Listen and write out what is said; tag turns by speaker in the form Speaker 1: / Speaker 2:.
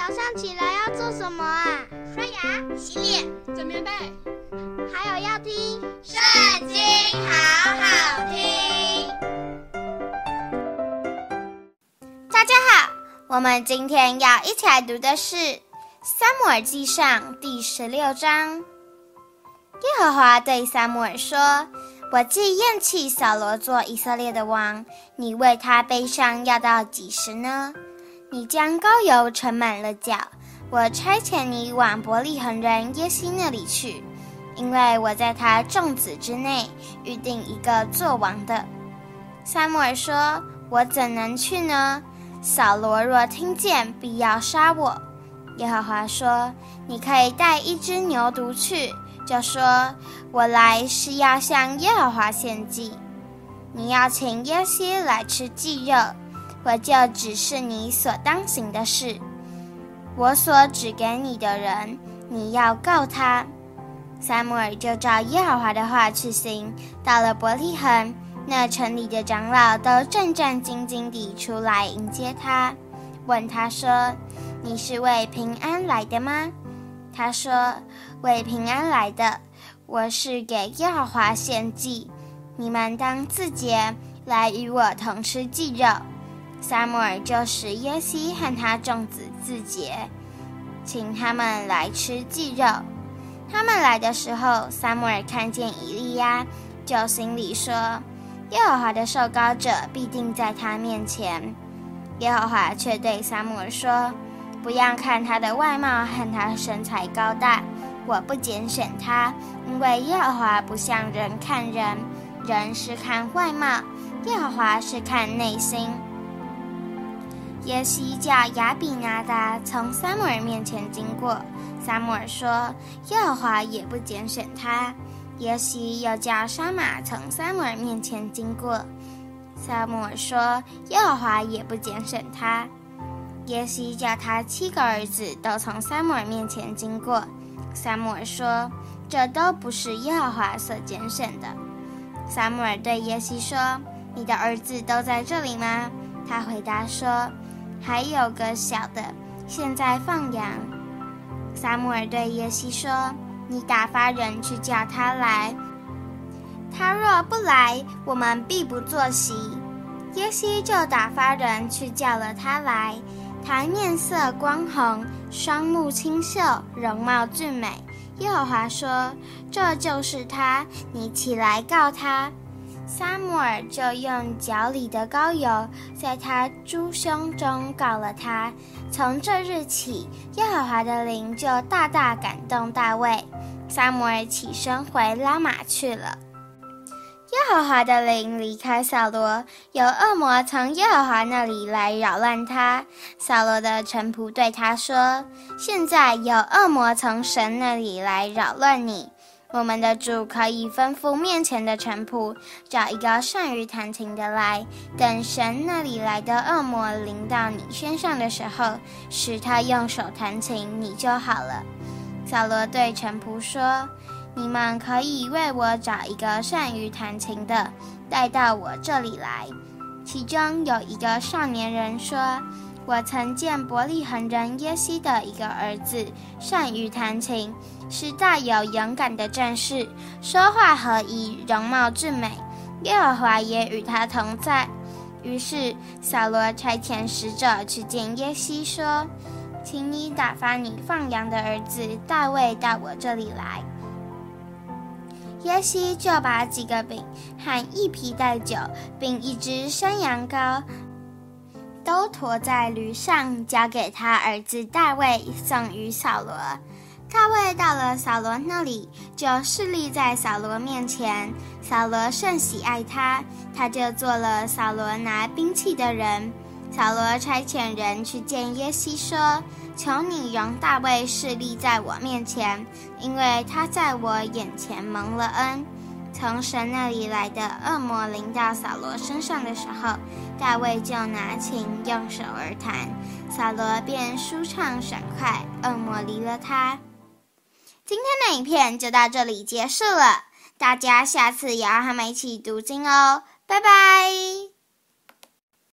Speaker 1: 早上起来要做什么啊？
Speaker 2: 刷牙、洗脸、
Speaker 3: 整棉被，
Speaker 1: 还有要听《
Speaker 2: 圣经》，好好听。
Speaker 4: 大家好，我们今天要一起来读的是《撒母耳记上》第十六章。耶和华对撒母耳说：“我既厌弃扫罗做以色列的王，你为他悲伤要到几时呢？”你将膏油盛满了脚，我差遣你往伯利恒人耶西那里去，因为我在他众子之内预定一个作王的。萨母尔说：“我怎能去呢？扫罗若听见，必要杀我。”耶和华说：“你可以带一只牛犊去，就说：我来是要向耶和华献祭。你要请耶西来吃祭肉。”我就指示你所当行的事，我所指给你的人，你要告他。撒母耳就照耶和华的话去行。到了伯利恒，那城里的长老都战战兢兢地出来迎接他，问他说：“你是为平安来的吗？”他说：“为平安来的。我是给耶和华献祭，你们当自洁，来与我同吃祭肉。”撒母耳就使耶西和他众子自洁，请他们来吃祭肉。他们来的时候，撒母耳看见以利亚，就心里说：“耶和华的受膏者必定在他面前。”耶和华却对撒母耳说：“不要看他的外貌和他身材高大，我不拣选他，因为耶和华不像人看人，人是看外貌，耶和华是看内心。”耶西叫亚比拿达从撒母耳面前经过，撒母耳说：“耶和华也不拣选他。”耶西又叫沙玛从撒母耳面前经过，撒母耳说：“耶和华也不拣选他。”耶西叫他七个儿子都从撒母耳面前经过，撒母耳说：“这都不是耶和华所拣选的。”撒母耳对耶西说：“你的儿子都在这里吗？”他回答说。还有个小的，现在放羊。撒母耳对耶西说：“你打发人去叫他来。他若不来，我们必不坐席。”耶西就打发人去叫了他来。他面色光红，双目清秀，容貌俊美。耶和华说：“这就是他，你起来告他。”撒母耳就用脚里的膏油，在他诸兄中告了他。从这日起，耶和华的灵就大大感动大卫。撒母耳起身回拉玛去了。耶和华的灵离开扫罗，有恶魔从耶和华那里来扰乱他。扫罗的臣仆对他说：“现在有恶魔从神那里来扰乱你。”我们的主可以吩咐面前的臣仆，找一个善于弹琴的来，等神那里来的恶魔临到你身上的时候，使他用手弹琴，你就好了。扫罗对臣仆说：“你们可以为我找一个善于弹琴的，带到我这里来。”其中有一个少年人说。我曾见伯利恒人耶西的一个儿子，善于弹琴，是大有勇敢的战士，说话合宜，容貌俊美。耶和华也与他同在。于是扫罗差遣使者去见耶西，说：“请你打发你放羊的儿子大卫到我这里来。”耶西就把几个饼和一皮袋酒，并一只山羊羔。都驮在驴上，交给他儿子大卫，送与扫罗。大卫到了扫罗那里，就侍立在扫罗面前。扫罗甚喜爱他，他就做了扫罗拿兵器的人。扫罗差遣人去见耶西，说：“求你容大卫侍立在我面前，因为他在我眼前蒙了恩。”从神那里来的恶魔临到扫罗身上的时候，大卫就拿琴用手而弹，扫罗便舒畅爽快，恶魔离了他。今天的影片就到这里结束了，大家下次也要和我们一起读经哦，拜拜。